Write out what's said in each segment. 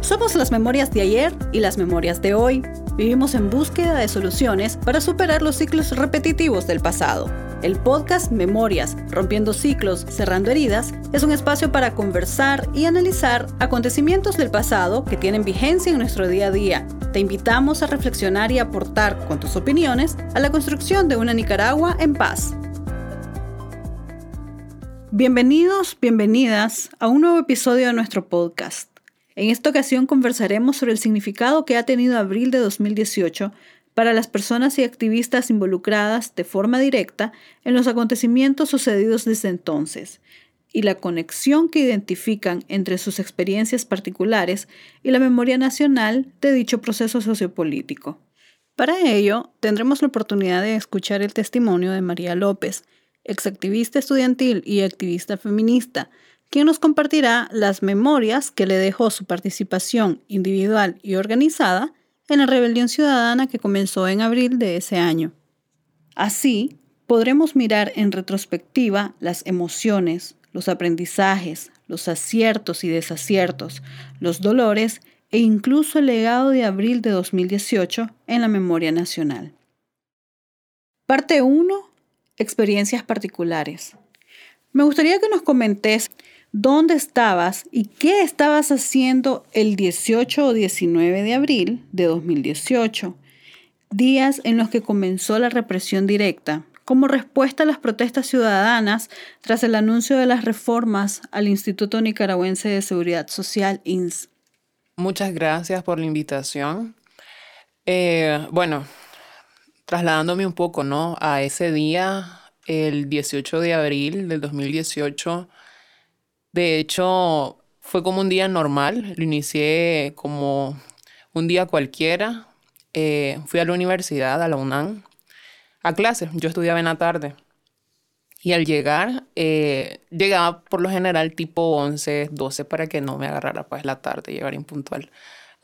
Somos las memorias de ayer y las memorias de hoy. Vivimos en búsqueda de soluciones para superar los ciclos repetitivos del pasado. El podcast Memorias, Rompiendo Ciclos, Cerrando Heridas, es un espacio para conversar y analizar acontecimientos del pasado que tienen vigencia en nuestro día a día. Te invitamos a reflexionar y aportar con tus opiniones a la construcción de una Nicaragua en paz. Bienvenidos, bienvenidas a un nuevo episodio de nuestro podcast. En esta ocasión conversaremos sobre el significado que ha tenido abril de 2018 para las personas y activistas involucradas de forma directa en los acontecimientos sucedidos desde entonces y la conexión que identifican entre sus experiencias particulares y la memoria nacional de dicho proceso sociopolítico. Para ello, tendremos la oportunidad de escuchar el testimonio de María López, exactivista estudiantil y activista feminista, quien nos compartirá las memorias que le dejó su participación individual y organizada en la rebelión ciudadana que comenzó en abril de ese año. Así, podremos mirar en retrospectiva las emociones, los aprendizajes, los aciertos y desaciertos, los dolores e incluso el legado de abril de 2018 en la memoria nacional. Parte 1 experiencias particulares. Me gustaría que nos comentes dónde estabas y qué estabas haciendo el 18 o 19 de abril de 2018, días en los que comenzó la represión directa, como respuesta a las protestas ciudadanas tras el anuncio de las reformas al Instituto Nicaragüense de Seguridad Social, INS. Muchas gracias por la invitación. Eh, bueno, trasladándome un poco, ¿no? A ese día, el 18 de abril del 2018, de hecho, fue como un día normal, lo inicié como un día cualquiera. Eh, fui a la universidad, a la UNAM, a clases, yo estudiaba en la tarde. Y al llegar, eh, llegaba por lo general tipo 11, 12 para que no me agarrara pues la tarde, llegar impuntual.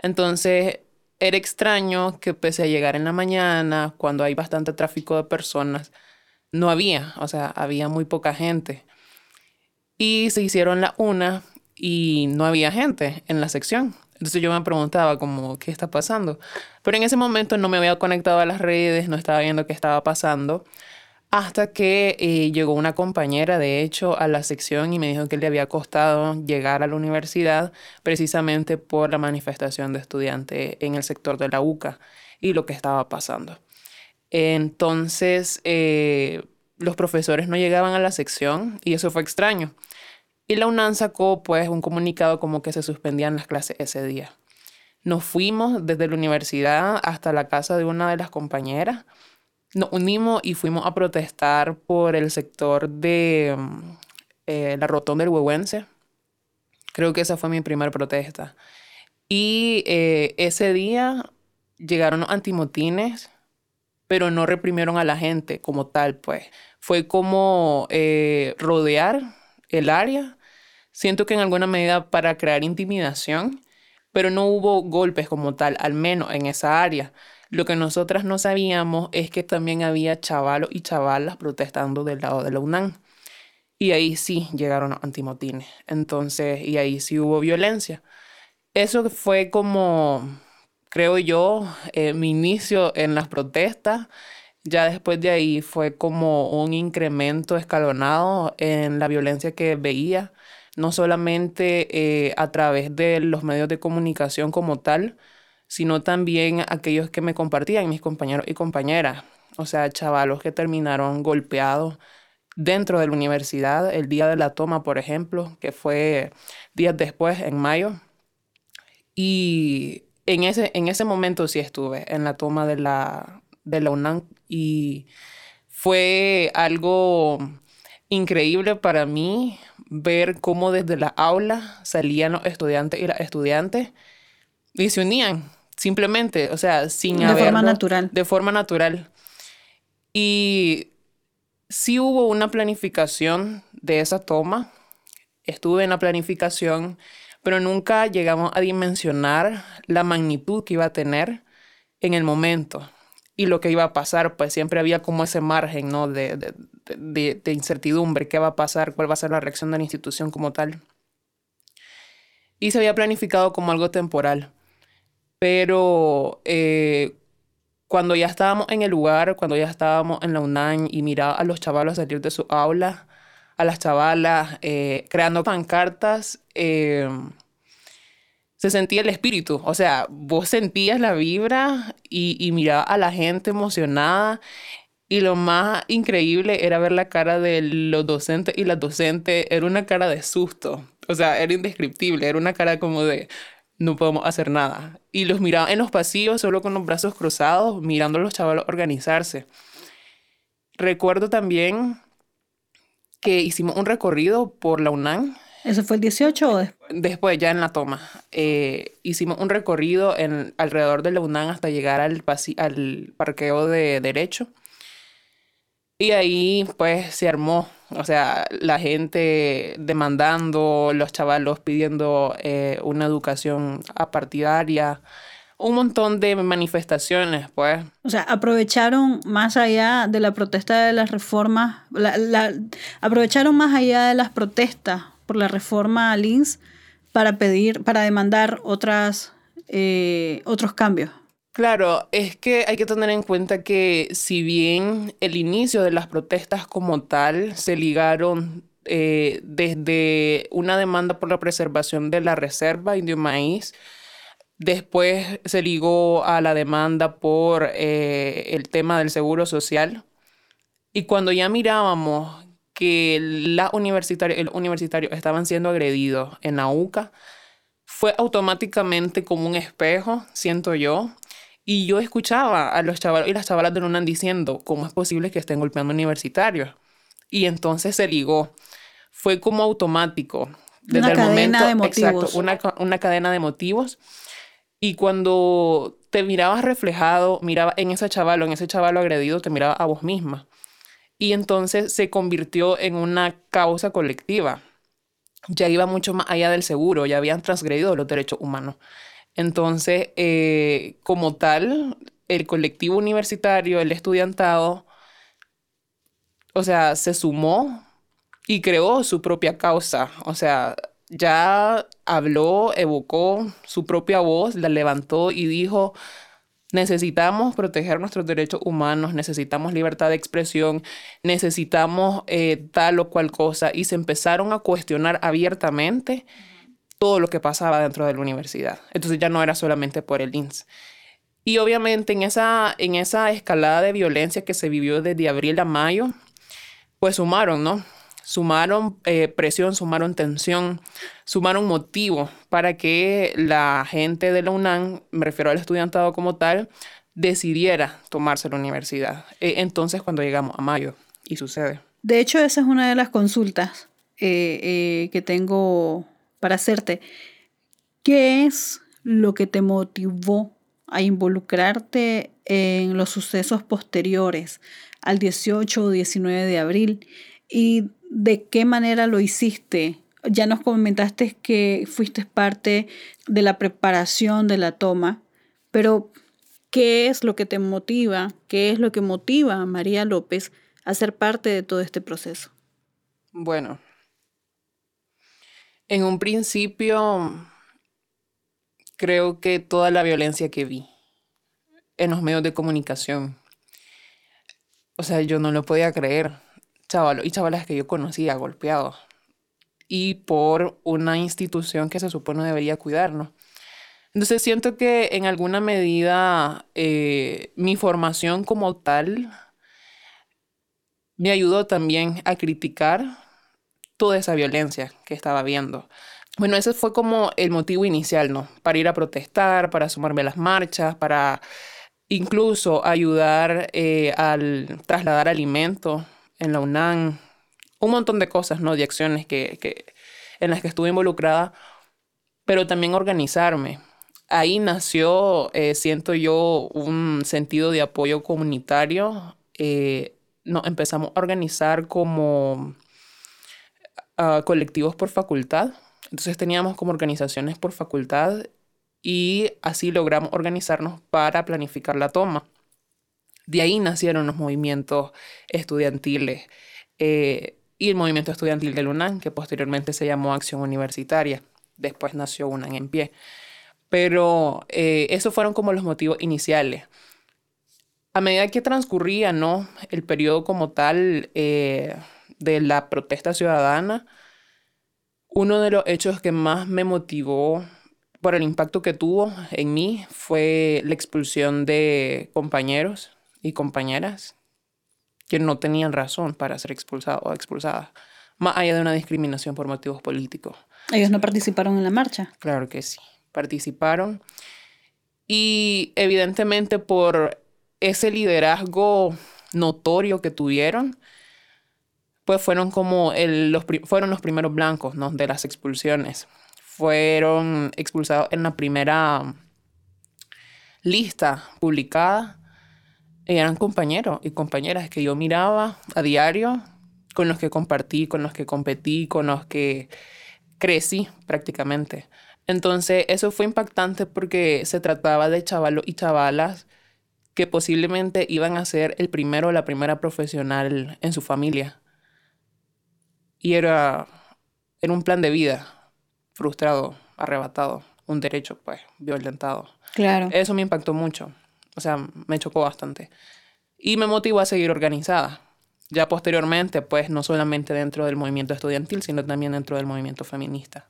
Entonces, era extraño que pese a llegar en la mañana, cuando hay bastante tráfico de personas, no había, o sea, había muy poca gente. Y se hicieron la una y no había gente en la sección. Entonces yo me preguntaba como, ¿qué está pasando? Pero en ese momento no me había conectado a las redes, no estaba viendo qué estaba pasando hasta que eh, llegó una compañera, de hecho, a la sección y me dijo que le había costado llegar a la universidad precisamente por la manifestación de estudiantes en el sector de la UCA y lo que estaba pasando. Entonces, eh, los profesores no llegaban a la sección y eso fue extraño. Y la UNAM sacó pues un comunicado como que se suspendían las clases ese día. Nos fuimos desde la universidad hasta la casa de una de las compañeras nos unimos y fuimos a protestar por el sector de mm, eh, la rotonda del Huehuense. Creo que esa fue mi primera protesta. Y eh, ese día llegaron los antimotines, pero no reprimieron a la gente como tal, pues. Fue como eh, rodear el área. Siento que en alguna medida para crear intimidación, pero no hubo golpes como tal, al menos en esa área. Lo que nosotras no sabíamos es que también había chavalos y chavalas protestando del lado de la UNAM. Y ahí sí llegaron los antimotines. Entonces, y ahí sí hubo violencia. Eso fue como, creo yo, eh, mi inicio en las protestas. Ya después de ahí fue como un incremento escalonado en la violencia que veía, no solamente eh, a través de los medios de comunicación como tal, sino también aquellos que me compartían, mis compañeros y compañeras. O sea, chavalos que terminaron golpeados dentro de la universidad el día de la toma, por ejemplo, que fue días después, en mayo. Y en ese, en ese momento sí estuve en la toma de la, de la UNAM y fue algo increíble para mí ver cómo desde la aula salían los estudiantes y las estudiantes y se unían simplemente, o sea, sin De forma natural. De forma natural. Y sí hubo una planificación de esa toma. Estuve en la planificación, pero nunca llegamos a dimensionar la magnitud que iba a tener en el momento y lo que iba a pasar, pues siempre había como ese margen, ¿no? De, de, de, incertidumbre, qué va a pasar, cuál va a ser la reacción de la institución como tal. y se había planificado como algo temporal. Pero eh, cuando ya estábamos en el lugar, cuando ya estábamos en la UNAM y miraba a los chavalos salir de su aula, a las chavalas eh, creando pancartas, eh, se sentía el espíritu. O sea, vos sentías la vibra y, y mirabas a la gente emocionada. Y lo más increíble era ver la cara de los docentes y las docentes. Era una cara de susto. O sea, era indescriptible. Era una cara como de, no podemos hacer nada. Y los miraba en los pasillos solo con los brazos cruzados, mirando a los chavalos organizarse. Recuerdo también que hicimos un recorrido por la UNAM. ¿Eso fue el 18 o después? Después, ya en la toma. Eh, hicimos un recorrido en, alrededor de la UNAM hasta llegar al, al parqueo de Derecho. Y ahí pues se armó, o sea, la gente demandando, los chavalos pidiendo eh, una educación apartidaria, un montón de manifestaciones, pues. O sea, aprovecharon más allá de la protesta de las reformas, la, aprovecharon más allá de las protestas por la reforma a para pedir, para demandar otras, eh, otros cambios. Claro, es que hay que tener en cuenta que si bien el inicio de las protestas como tal se ligaron eh, desde una demanda por la preservación de la reserva indio maíz, después se ligó a la demanda por eh, el tema del seguro social. Y cuando ya mirábamos que la universitaria, el universitario estaban siendo agredidos en la UCA, fue automáticamente como un espejo, siento yo, y yo escuchaba a los chavalos y las chavalas de Lunan diciendo, ¿cómo es posible que estén golpeando universitarios? Y entonces se ligó. Fue como automático. Desde una cadena de motivos. Exacto, una, una cadena de motivos. Y cuando te mirabas reflejado, miraba en ese chavalo, en ese chavalo agredido, te miraba a vos misma. Y entonces se convirtió en una causa colectiva. Ya iba mucho más allá del seguro, ya habían transgredido los derechos humanos. Entonces, eh, como tal, el colectivo universitario, el estudiantado, o sea, se sumó y creó su propia causa. O sea, ya habló, evocó su propia voz, la levantó y dijo, necesitamos proteger nuestros derechos humanos, necesitamos libertad de expresión, necesitamos eh, tal o cual cosa. Y se empezaron a cuestionar abiertamente todo lo que pasaba dentro de la universidad. Entonces ya no era solamente por el INS. Y obviamente en esa, en esa escalada de violencia que se vivió desde abril a mayo, pues sumaron, ¿no? Sumaron eh, presión, sumaron tensión, sumaron motivo para que la gente de la UNAM, me refiero al estudiantado como tal, decidiera tomarse la universidad. E, entonces cuando llegamos a mayo, y sucede. De hecho, esa es una de las consultas eh, eh, que tengo para hacerte, ¿qué es lo que te motivó a involucrarte en los sucesos posteriores al 18 o 19 de abril y de qué manera lo hiciste? Ya nos comentaste que fuiste parte de la preparación de la toma, pero ¿qué es lo que te motiva? ¿Qué es lo que motiva a María López a ser parte de todo este proceso? Bueno, en un principio, creo que toda la violencia que vi en los medios de comunicación, o sea, yo no lo podía creer. Chavalos y chavalas que yo conocía golpeados. Y por una institución que se supone debería cuidarnos. Entonces siento que en alguna medida eh, mi formación como tal me ayudó también a criticar toda esa violencia que estaba viendo. Bueno, ese fue como el motivo inicial, ¿no? Para ir a protestar, para sumarme a las marchas, para incluso ayudar eh, al trasladar alimentos en la UNAM, un montón de cosas, ¿no? De acciones que, que, en las que estuve involucrada, pero también organizarme. Ahí nació, eh, siento yo, un sentido de apoyo comunitario. Eh, nos empezamos a organizar como colectivos por facultad. Entonces teníamos como organizaciones por facultad y así logramos organizarnos para planificar la toma. De ahí nacieron los movimientos estudiantiles eh, y el movimiento estudiantil de UNAM, que posteriormente se llamó Acción Universitaria. después nació una en pie. Pero eh, esos fueron como los motivos iniciales. A medida que transcurría, ¿no? El periodo como tal eh, de la protesta ciudadana, uno de los hechos que más me motivó por el impacto que tuvo en mí fue la expulsión de compañeros y compañeras que no tenían razón para ser expulsados o expulsadas, más allá de una discriminación por motivos políticos. ¿Ellos no participaron en la marcha? Claro que sí, participaron. Y evidentemente por ese liderazgo notorio que tuvieron, pues fueron como los, fueron los primeros blancos ¿no? de las expulsiones. Fueron expulsados en la primera lista publicada. Eran compañeros y compañeras que yo miraba a diario, con los que compartí, con los que competí, con los que crecí prácticamente. Entonces, eso fue impactante porque se trataba de chavalos y chavalas que posiblemente iban a ser el primero o la primera profesional en su familia. Y era, era un plan de vida frustrado, arrebatado, un derecho pues violentado. Claro. Eso me impactó mucho. O sea, me chocó bastante. Y me motivó a seguir organizada. Ya posteriormente, pues no solamente dentro del movimiento estudiantil, sino también dentro del movimiento feminista.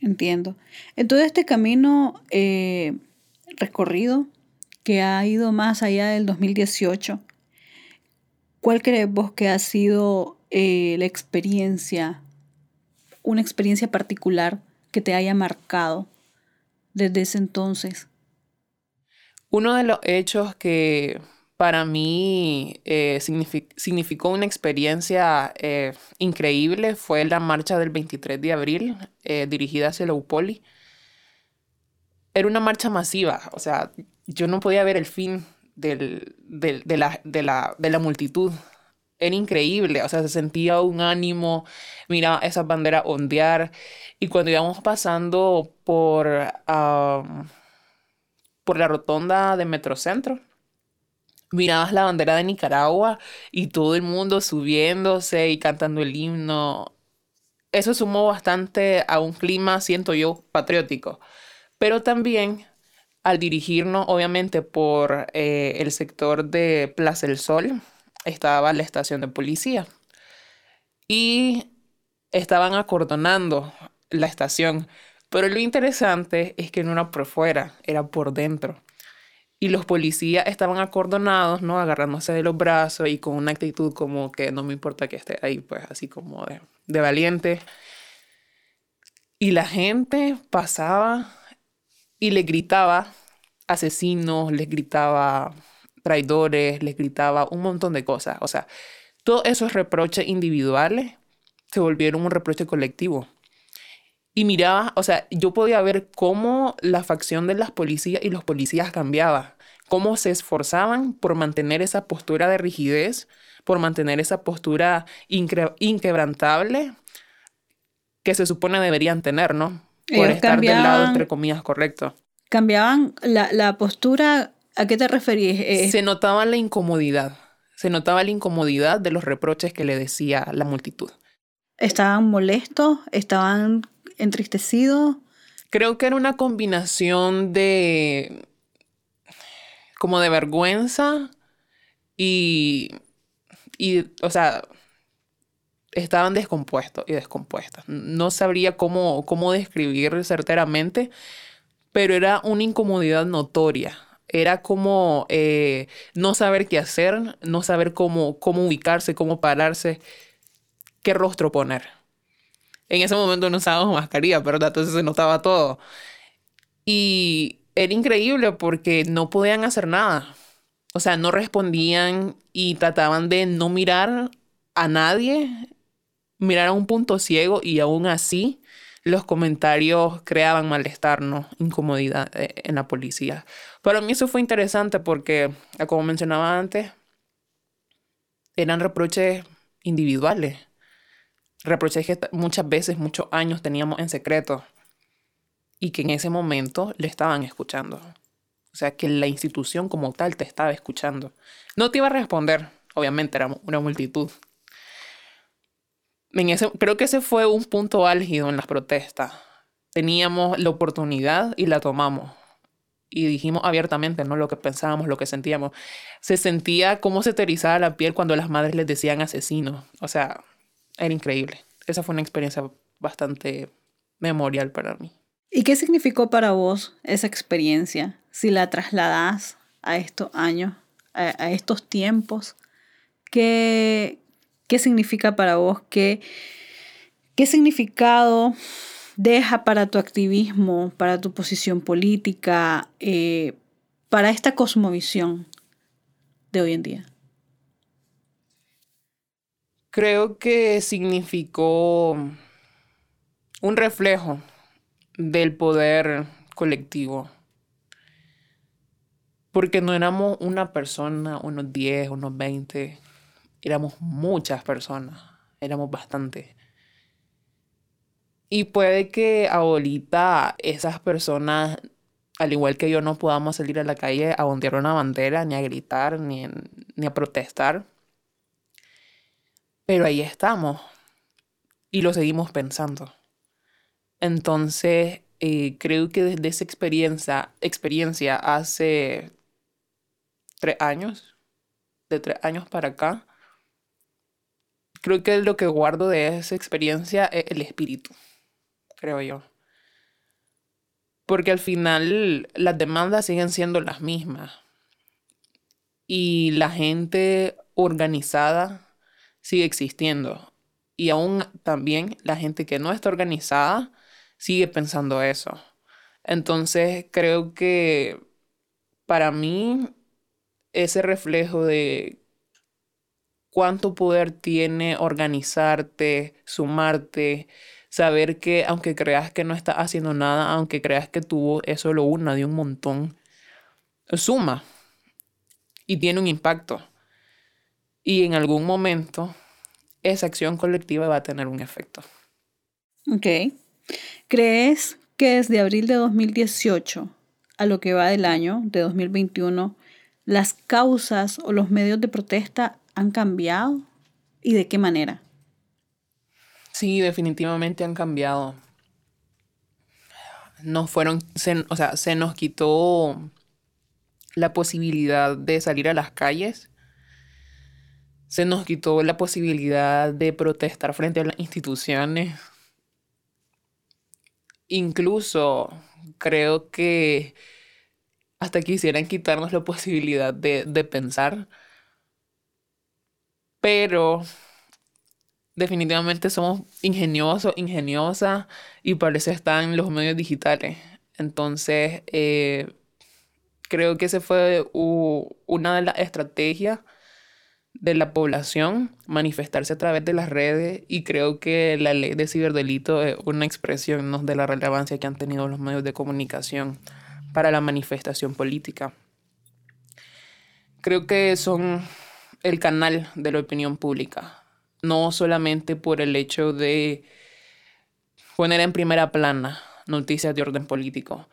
Entiendo. En todo este camino eh, recorrido, que ha ido más allá del 2018, ¿cuál crees vos que ha sido eh, la experiencia, una experiencia particular que te haya marcado desde ese entonces? Uno de los hechos que para mí eh, significó una experiencia eh, increíble fue la marcha del 23 de abril dirigida hacia la UPOLI. Era una marcha masiva, o sea, yo no podía ver el fin de la multitud. Era increíble, o sea, se sentía un ánimo, miraba esas banderas ondear. Y cuando íbamos pasando por, por la rotonda de Metrocentro, mirabas la bandera de Nicaragua y todo el mundo subiéndose y cantando el himno. Eso sumó bastante a un clima, siento yo, patriótico. Pero también al dirigirnos, obviamente, por eh, el sector de Plaza del Sol, estaba la estación de policía. Y estaban acordonando la estación. Pero lo interesante es que no era por fuera, era por dentro. Y los policías estaban acordonados, ¿no? Agarrándose de los brazos y con una actitud como que no me importa que esté ahí, pues así como de, de valiente. Y la gente pasaba y le gritaba asesinos, les gritaba traidores, les gritaba un montón de cosas. O sea, todos esos reproches individuales se volvieron un reproche colectivo. Y miraba, o sea, yo podía ver cómo la facción de las policías y los policías cambiaba, cómo se esforzaban por mantener esa postura de rigidez, por mantener esa postura inquebrantable que se supone deberían tener, ¿no? por estar del lado, entre comillas, correcto. Cambiaban la, la postura, ¿a qué te referís? Eh, se notaba la incomodidad, se notaba la incomodidad de los reproches que le decía la multitud. ¿Estaban molestos? ¿Estaban entristecidos? Creo que era una combinación de... como de vergüenza y... y o sea, estaban descompuestos y descompuestas. No sabría cómo, cómo describir certeramente, pero era una incomodidad notoria. Era como eh, no saber qué hacer, no saber cómo, cómo ubicarse, cómo pararse, qué rostro poner. En ese momento no usábamos mascarilla, ¿verdad? Entonces se notaba todo. Y era increíble porque no podían hacer nada. O sea, no respondían y trataban de no mirar a nadie mirar a un punto ciego y aún así los comentarios creaban malestar, ¿no? Incomodidad eh, en la policía. Para mí eso fue interesante porque, como mencionaba antes, eran reproches individuales. Reproches que muchas veces, muchos años teníamos en secreto y que en ese momento le estaban escuchando. O sea, que la institución como tal te estaba escuchando. No te iba a responder, obviamente era una multitud, creo que ese fue un punto álgido en las protestas. Teníamos la oportunidad y la tomamos. Y dijimos abiertamente, ¿no? Lo que pensábamos, lo que sentíamos. Se sentía como se terizaba la piel cuando las madres les decían asesinos. O sea, era increíble. Esa fue una experiencia bastante memorial para mí. ¿Y qué significó para vos esa experiencia? Si la trasladás a estos años, a, estos tiempos, ¿qué, ¿qué significa para vos? ¿Qué, qué significado deja para tu activismo, para tu posición política, eh, para esta cosmovisión de hoy en día? Creo que significó un reflejo del poder colectivo. Porque no éramos una persona, unos 10, unos 20, éramos muchas personas, éramos bastante. Y puede que ahorita esas personas, al igual que yo, no podamos salir a la calle a ondear una bandera, ni a gritar, ni, ni a protestar. Pero ahí estamos. Y lo seguimos pensando. Entonces, eh, creo que desde esa experiencia, experiencia hace tres años, de tres años para acá, creo que lo que guardo de esa experiencia es el espíritu, creo yo. Porque al final las demandas siguen siendo las mismas. Y la gente organizada sigue existiendo. Y aún también la gente que no está organizada sigue pensando eso. Entonces creo que para mí ese reflejo de cuánto poder tiene organizarte, sumarte, saber que aunque creas que no estás haciendo nada, aunque creas que eso lo una de un montón, suma y tiene un impacto. Y en algún momento esa acción colectiva va a tener un efecto. Ok. ¿Crees que desde abril de 2018 a lo que va del año de 2021, las causas o los medios de protesta han cambiado? ¿Y de qué manera? Sí, definitivamente han cambiado. No fueron, o sea, se nos quitó la posibilidad de salir a las calles. Se nos quitó la posibilidad de protestar frente a las instituciones Incluso creo que hasta quisieran quitarnos la posibilidad de, pensar. Pero definitivamente somos ingeniosos, ingeniosas y parece estar en los medios digitales. Entonces, eh, creo que ese fue una de las estrategias de la población manifestarse a través de las redes y creo que la ley de ciberdelito es una expresión de la relevancia que han tenido los medios de comunicación para la manifestación política. Creo que son el canal de la opinión pública, no solamente por el hecho de poner en primera plana noticias de orden político,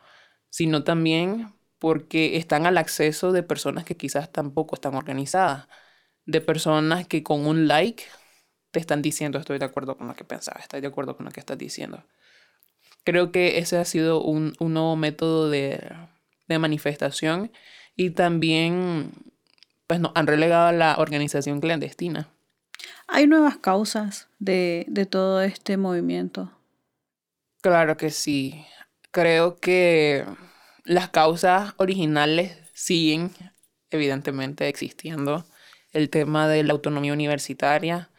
sino también porque están al acceso de personas que quizás tampoco están organizadas de personas que con un like te están diciendo estoy de acuerdo con lo que pensaba, estoy de acuerdo con lo que estás diciendo. Creo que ese ha sido un, nuevo método de, manifestación y también pues nos han relegado a la organización clandestina. ¿Hay nuevas causas de, de todo este movimiento? Claro que sí. Creo que las causas originales siguen evidentemente existiendo el tema de la autonomía universitaria.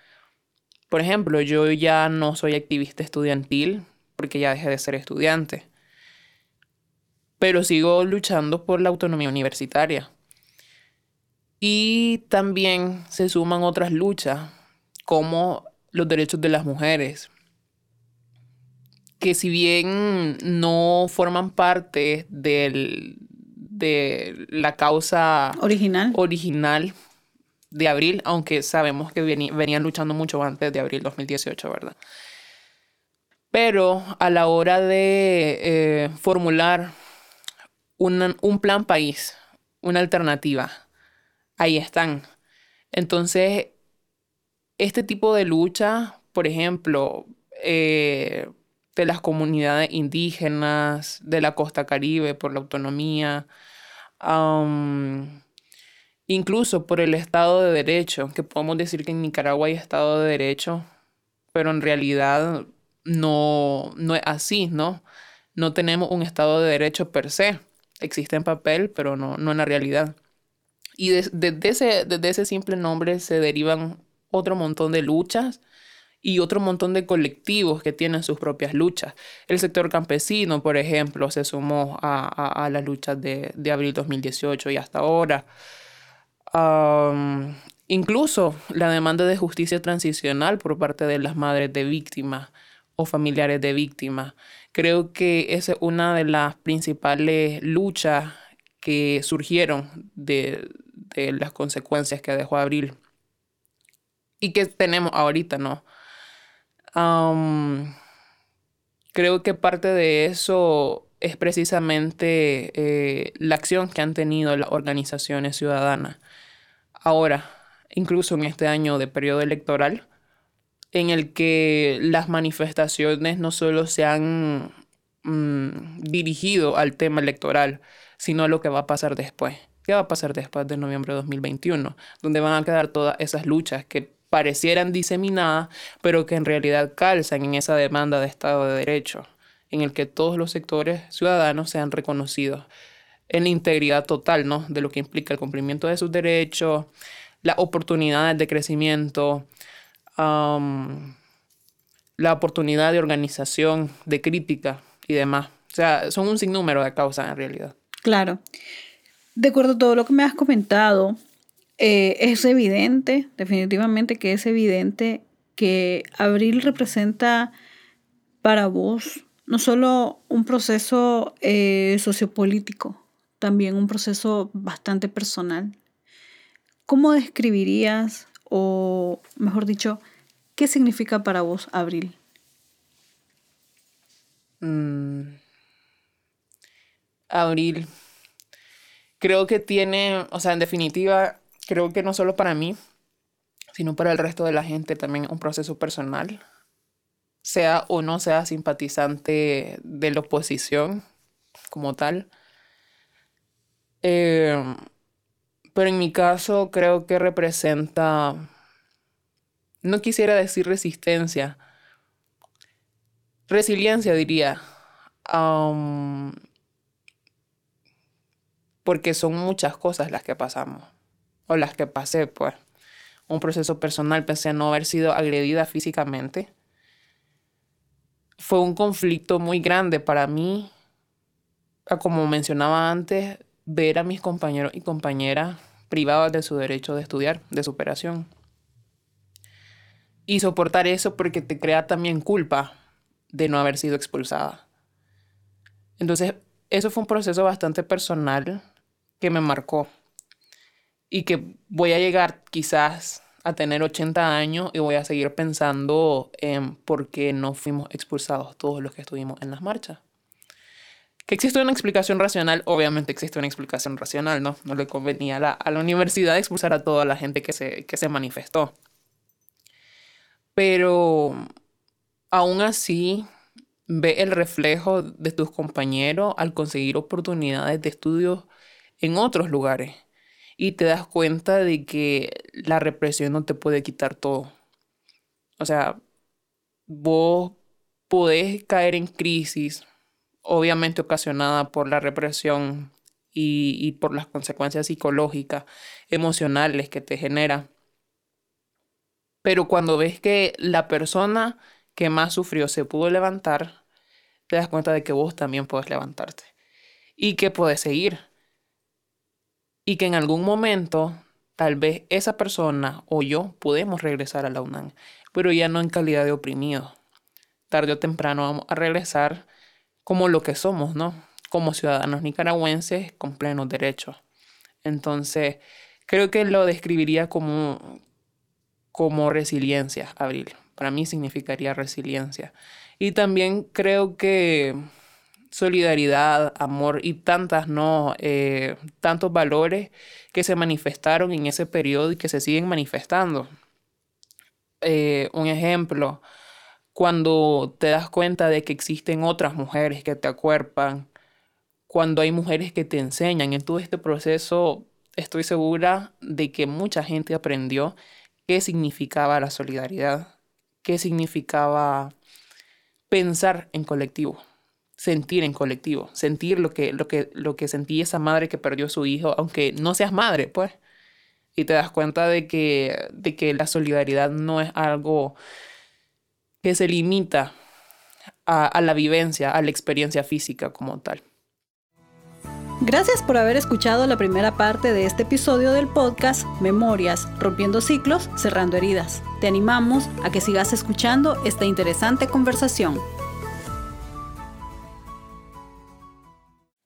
Por ejemplo, yo ya no soy activista estudiantil porque ya dejé de ser estudiante, pero sigo luchando por la autonomía universitaria. Y también se suman otras luchas, como los derechos de las mujeres, que si bien no forman parte del, de la causa original, original de abril, aunque sabemos que venían luchando mucho antes de abril 2018, ¿verdad? Pero a la hora de eh, formular un plan país, una alternativa, ahí están. Entonces, este tipo de lucha por ejemplo, eh, de las comunidades indígenas, de la costa caribe por la autonomía, incluso por el Estado de Derecho, que podemos decir que en Nicaragua hay Estado de Derecho, pero en realidad no, no es así, ¿no? No tenemos un Estado de Derecho per se. Existe en papel, pero no, no en la realidad. Y desde ese, desde ese simple nombre se derivan otro montón de luchas y otro montón de colectivos que tienen sus propias luchas. El sector campesino, por ejemplo, se sumó a, a, las luchas de, de, abril 2018 y hasta ahora. Incluso la demanda de justicia transicional por parte de las madres de víctimas o familiares de víctimas. Creo que esa es una de las principales luchas que surgieron de, las consecuencias que dejó Abril y que tenemos ahorita, ¿no? creo que parte de eso es precisamente eh, la acción que han tenido las organizaciones ciudadanas. Ahora, incluso en este año de periodo electoral, en el que las manifestaciones no solo se han mm, dirigido al tema electoral, sino a lo que va a pasar después. ¿Qué va a pasar después de noviembre de 2021? Donde van a quedar todas esas luchas que parecieran diseminadas, pero que en realidad calzan en esa demanda de Estado de Derecho, en el que todos los sectores ciudadanos sean reconocidos en la integridad total, ¿no? De lo que implica el cumplimiento de sus derechos, las oportunidades de crecimiento, la oportunidad de organización, de crítica y demás. O sea, son un sinnúmero de causas en realidad. Claro. De acuerdo a todo lo que me has comentado, eh, es evidente, definitivamente que es evidente que Abril representa para vos no solo un proceso eh, sociopolítico, también un proceso bastante personal. ¿Cómo describirías, o mejor dicho, qué significa para vos Abril? Mm. Abril. Creo que tiene, o sea, en definitiva, creo que no solo para mí, sino para el resto de la gente también un proceso personal, sea o no sea simpatizante de la oposición como tal. Eh, pero en mi caso creo que representa, no quisiera decir resistencia, resiliencia diría, porque son muchas cosas las que pasamos o las que pasé, pues. Un proceso personal, pensé no haber sido agredida físicamente. Fue un conflicto muy grande para mí, como mencionaba antes, ver a mis compañeros y compañeras privados de su derecho de estudiar, de superación. Y soportar eso porque te crea también culpa de no haber sido expulsada. Entonces, eso fue un proceso bastante personal que me marcó y que voy a llegar quizás a tener 80 años y voy a seguir pensando en por qué no fuimos expulsados todos los que estuvimos en las marchas. Que existe una explicación racional, obviamente existe una explicación racional, ¿no? No le convenía a la, universidad expulsar a toda la gente que se, que se manifestó. Pero aún así, ve el reflejo de tus compañeros al conseguir oportunidades de estudio en otros lugares y te das cuenta de que la represión no te puede quitar todo. O sea, vos podés caer en crisis, obviamente ocasionada por la represión y, y por las consecuencias psicológicas, emocionales que te genera. Pero cuando ves que la persona que más sufrió se pudo levantar, te das cuenta de que vos también puedes levantarte y que puedes seguir y que en algún momento tal vez esa persona o yo podemos regresar a la UNAM, pero ya no en calidad de oprimido. Tarde o temprano vamos a regresar como lo que somos, ¿no? Como ciudadanos nicaragüenses con plenos derechos. Entonces, creo que lo describiría como, como resiliencia, Abril. Para mí significaría resiliencia. Y también creo que solidaridad, amor y tantas, ¿no? Eh, tantos valores que se manifestaron en ese periodo y que se siguen manifestando. Eh, un ejemplo, cuando te das cuenta de que existen otras mujeres que te acuerpan, cuando hay mujeres que te enseñan, en todo este proceso estoy segura de que mucha gente aprendió qué significaba la solidaridad, qué significaba pensar en colectivo, sentir en colectivo, sentir lo que, lo que, lo que sentía esa madre que perdió a su hijo, aunque no seas madre, pues. Y te das cuenta de que, de que la solidaridad no es algo que se limita a, la vivencia, a la experiencia física como tal. Gracias por haber escuchado la primera parte de este episodio del podcast Memorias, rompiendo ciclos, cerrando heridas. Te animamos a que sigas escuchando esta interesante conversación.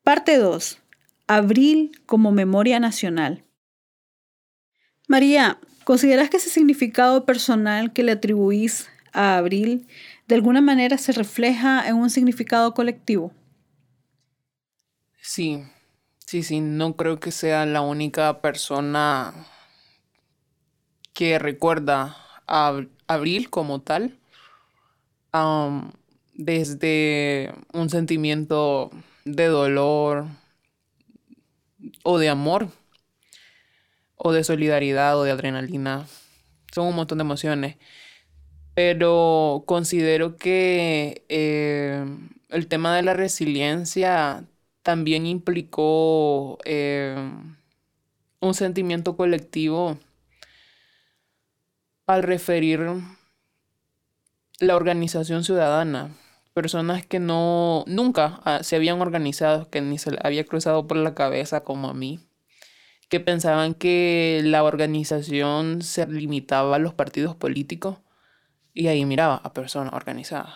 Parte 2. Abril como memoria nacional. María, ¿consideras que ese significado personal que le atribuís a Abril de alguna manera se refleja en un significado colectivo? Sí, sí, sí, no creo que sea la única persona que recuerda a Abril como tal, desde un sentimiento de dolor o de amor o de solidaridad o de adrenalina. Son un montón de emociones. Pero considero que eh, el tema de la resiliencia también implicó eh, un sentimiento colectivo al referir la organización ciudadana. Personas que no, nunca ah, se habían organizado, que ni se había cruzado por la cabeza como a mí, que pensaban que la organización se limitaba a los partidos políticos y ahí miraba a personas organizadas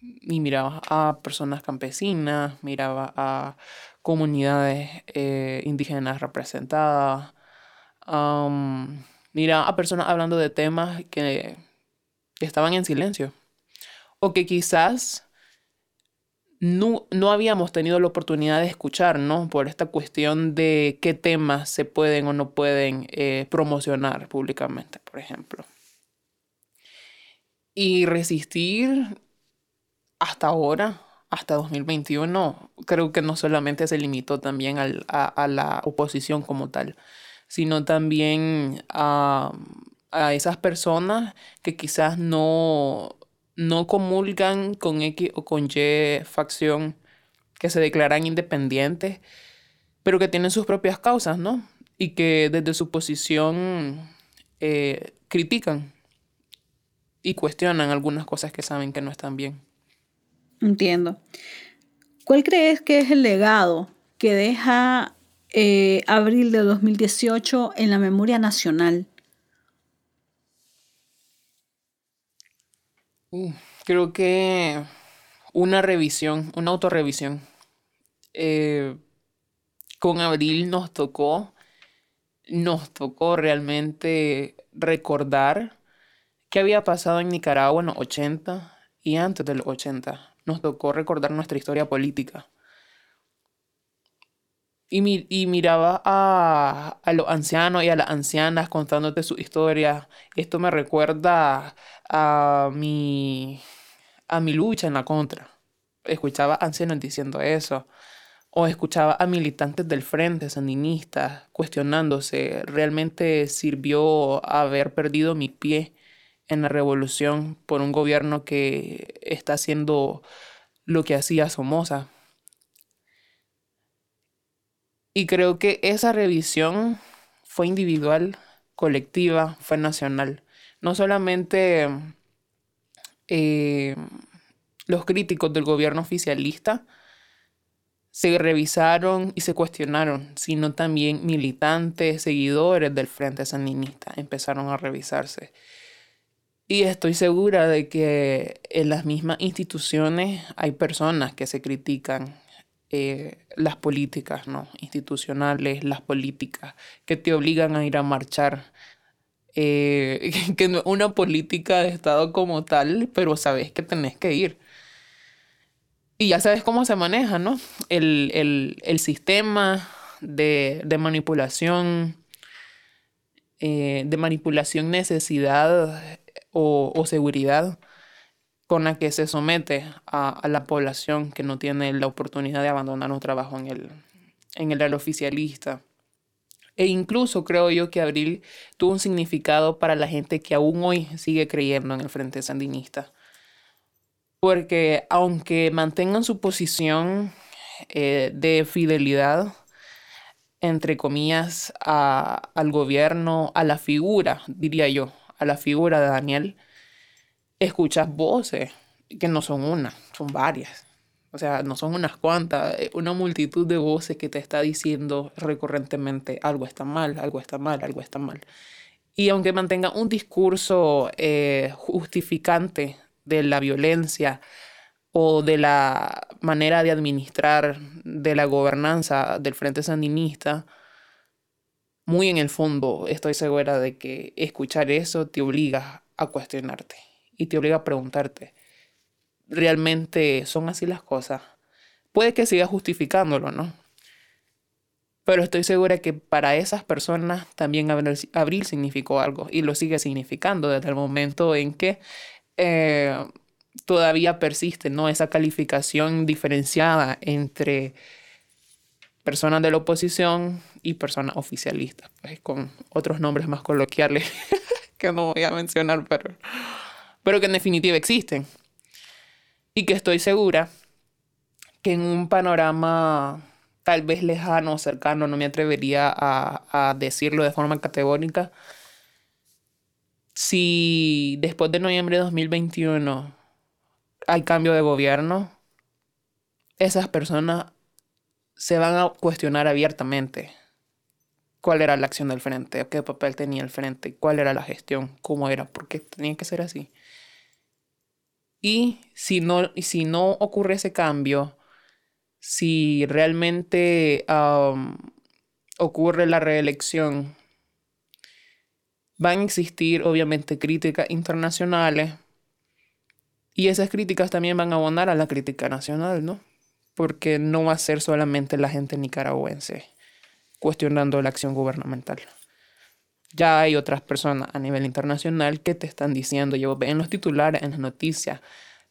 y miraba a personas campesinas, miraba a comunidades eh, indígenas representadas, miraba a personas hablando de temas que, estaban en silencio o que quizás no, habíamos tenido la oportunidad de escuchar, ¿no? Por esta cuestión de qué temas se pueden o no pueden eh, promocionar públicamente, por ejemplo. Y resistir hasta ahora, hasta 2021, creo que no solamente se limitó también a, la oposición como tal, sino también a, esas personas que quizás no, no comulgan con X o con Y facción, que se declaran independientes, pero que tienen sus propias causas, ¿no? Y que desde su posición eh, critican y cuestionan algunas cosas que saben que no están bien. Entiendo. ¿Cuál crees que es el legado que deja eh, abril de 2018 en la memoria nacional? Uh, creo que una revisión, una autorrevisión. Eh, con abril nos tocó, nos tocó realmente recordar qué había pasado en Nicaragua en los 80 y antes de los 80 nos tocó recordar nuestra historia política. Y, miraba a, los ancianos y a las ancianas contándote su historia. Esto me recuerda a mi, a mi lucha en la contra. Escuchaba ancianos diciendo eso. O escuchaba a militantes del frente sandinistas cuestionándose, ¿realmente sirvió haber perdido mi pie en la revolución por un gobierno que está haciendo lo que hacía Somoza. Y creo que esa revisión fue individual, colectiva, fue nacional. No solamente eh, los críticos del gobierno oficialista se revisaron y se cuestionaron, sino también militantes, seguidores del Frente Sandinista empezaron a revisarse. Y estoy segura de que en las mismas instituciones hay personas que se critican eh, las políticas ¿no? institucionales, las políticas que te obligan a ir a marchar. Eh, que una política de Estado como tal, pero sabes que tenés que ir. Y ya sabes cómo se maneja, ¿no? El, sistema de, manipulación, eh, de manipulación necesidad o, seguridad con la que se somete a, la población que no tiene la oportunidad de abandonar un trabajo en el, en el oficialista. E incluso creo yo que Abril tuvo un significado para la gente que aún hoy sigue creyendo en el Frente Sandinista. Porque aunque mantengan su posición eh, de fidelidad, entre comillas, al gobierno, a la figura, diría yo, a la figura de Daniel, escuchas voces que no son una, son varias. O sea, no son unas cuantas, eh, una multitud de voces que te está diciendo recurrentemente algo está mal, algo está mal, algo está mal. Y aunque mantenga un discurso eh, justificante de la violencia o de la manera de administrar de la gobernanza del Frente Sandinista, muy en el fondo estoy segura de que escuchar eso te obliga a cuestionarte y te obliga a preguntarte, realmente son así las cosas. Puede que siga justificándolo, ¿no? Pero estoy segura que para esas personas también abril, significó algo y lo sigue significando desde el momento en que eh, todavía persiste, ¿no? Esa calificación diferenciada entre personas de la oposición y personas oficialistas, pues con otros nombres más coloquiales que no voy a mencionar, pero, pero que en definitiva existen. Y que estoy segura que en un panorama tal vez lejano o cercano, no me atrevería a, decirlo de forma categórica, si después de noviembre de 2021 hay cambio de gobierno, esas personas se van a cuestionar abiertamente cuál era la acción del frente, qué papel tenía el frente, cuál era la gestión, cómo era, por qué tenía que ser así. Y si no, si no ocurre ese cambio, si realmente ocurre la reelección, van a existir obviamente críticas internacionales y esas críticas también van a abonar a la crítica nacional, ¿no? Porque no va a ser solamente la gente nicaragüense cuestionando la acción gubernamental ya hay otras personas a nivel internacional que te están diciendo, yo ven los titulares, en las noticias,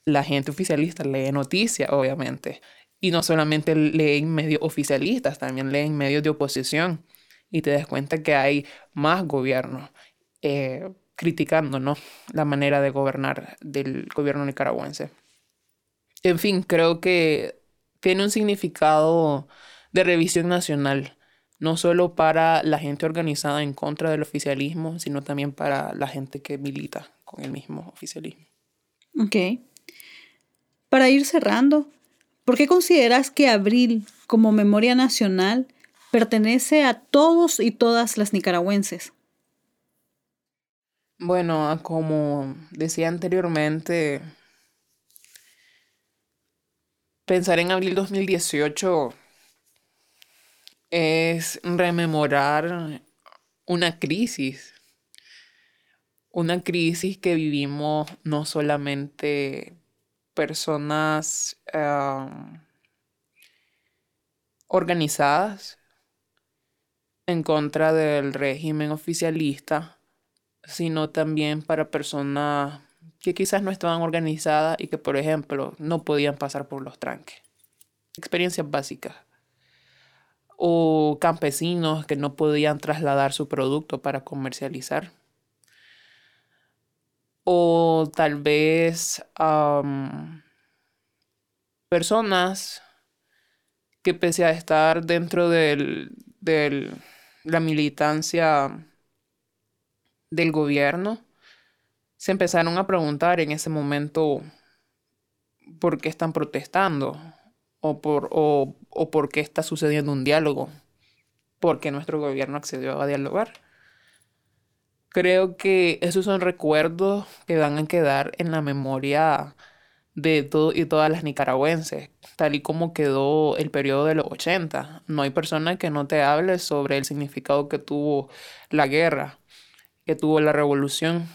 la gente oficialista lee noticias, obviamente, y no solamente leen medios oficialistas, también leen medios de oposición, y te das cuenta que hay más gobierno eh, criticando ¿no? la manera de gobernar del gobierno nicaragüense. En fin, creo que tiene un significado de revisión nacional no solo para la gente organizada en contra del oficialismo, sino también para la gente que milita con el mismo oficialismo. Ok. Para ir cerrando, ¿por qué consideras que Abril, como memoria nacional, pertenece a todos y todas las nicaragüenses? Bueno, como decía anteriormente, pensar en abril 2018 es rememorar una crisis, una crisis que vivimos no solamente personas organizadas en contra del régimen oficialista, sino también para personas que quizás no estaban organizadas y que, por ejemplo, no podían pasar por los tranques. Experiencias básicas o campesinos que no podían trasladar su producto para comercializar. O tal vez personas que pese a estar dentro de la militancia del gobierno, se empezaron a preguntar en ese momento por qué están protestando o por, o, o por qué está sucediendo un diálogo, porque nuestro gobierno accedió a dialogar. Creo que esos son recuerdos que van a quedar en la memoria de todo y todas las nicaragüenses, tal y como quedó el periodo de los 80. No hay persona que no te hable sobre el significado que tuvo la guerra, que tuvo la revolución.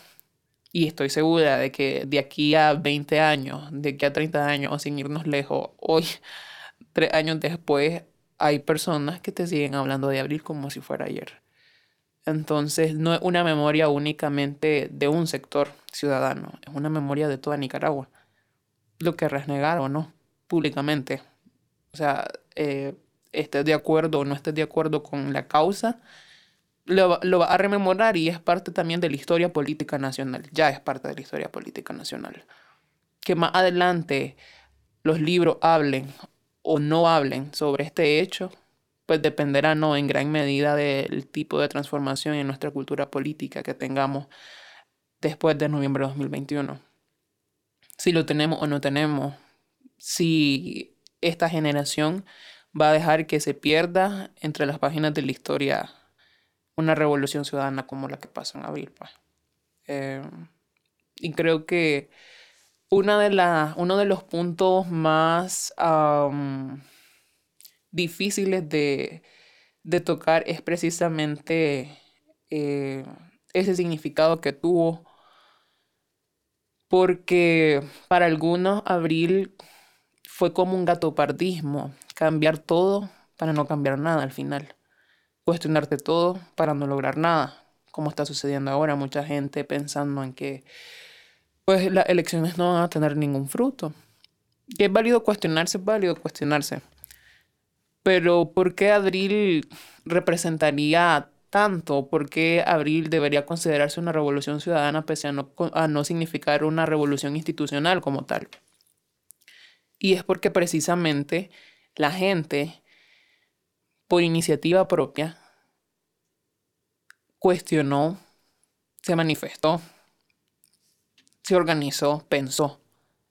Y estoy segura de que de aquí a 20 años, de aquí a 30 años, o sin irnos lejos, hoy, tres años después, hay personas que te siguen hablando de abril como si fuera ayer. Entonces no es una memoria únicamente de un sector ciudadano, es una memoria de toda Nicaragua. Lo que resnegar o no, públicamente. O sea, eh, estés de acuerdo o no estés de acuerdo con la causa, lo, va a rememorar y es parte también de la historia política nacional, ya es parte de la historia política nacional. Que más adelante los libros hablen o no hablen sobre este hecho, pues dependerá no en gran medida del tipo de transformación en nuestra cultura política que tengamos después de noviembre de 2021. Si lo tenemos o no tenemos, si esta generación va a dejar que se pierda entre las páginas de la historia una revolución ciudadana como la que pasó en abril. Pues. Eh, y creo que una de uno de los puntos más difíciles de, tocar es precisamente eh, ese significado que tuvo, porque para algunos abril fue como un gatopardismo, cambiar todo para no cambiar nada al final, cuestionarte todo para no lograr nada, como está sucediendo ahora, mucha gente pensando en que pues las elecciones no van a tener ningún fruto. Que es válido cuestionarse, es válido cuestionarse. Pero ¿por qué Abril representaría tanto? ¿Por qué Abril debería considerarse una revolución ciudadana pese a no, a no significar una revolución institucional como tal? Y es porque precisamente la gente, por iniciativa propia, cuestionó, se manifestó, se organizó, pensó.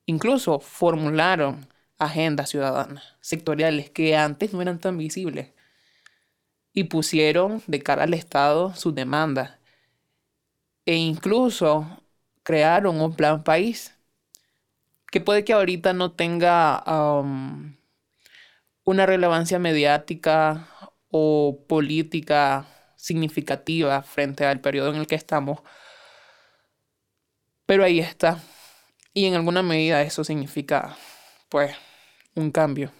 Incluso formularon agendas ciudadanas, sectoriales, que antes no eran tan visibles. Y pusieron de cara al Estado sus demandas. E incluso crearon un plan país, que puede que ahorita no tenga una relevancia mediática o política significativa frente al periodo en el que estamos, pero ahí está. Y en alguna medida eso significa, pues, un cambio.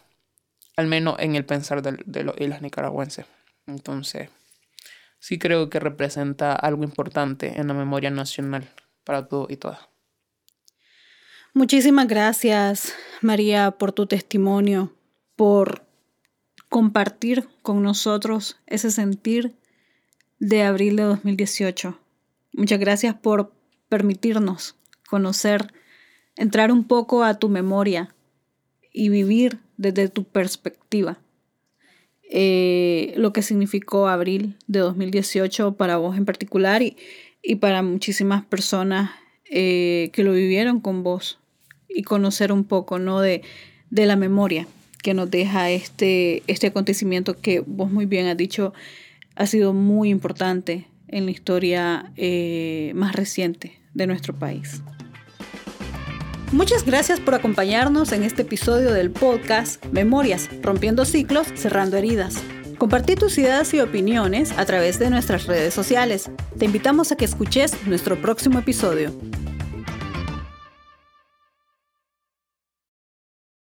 Al menos en el pensar de, de los nicaragüenses. Entonces, sí creo que representa algo importante en la memoria nacional para todos y todas. Muchísimas gracias, María, por tu testimonio, por compartir con nosotros ese sentir de abril de 2018. Muchas gracias por permitirnos conocer, entrar un poco a tu memoria y vivir desde tu perspectiva eh, lo que significó abril de 2018 para vos en particular y, y para muchísimas personas eh, que lo vivieron con vos y conocer un poco ¿no? de, de la memoria que nos deja este, este acontecimiento que vos muy bien has dicho ha sido muy importante en la historia eh, más reciente de nuestro país. Muchas gracias por acompañarnos en este episodio del podcast Memorias, rompiendo ciclos, cerrando heridas. Compartí tus ideas y opiniones a través de nuestras redes sociales. Te invitamos a que escuches nuestro próximo episodio.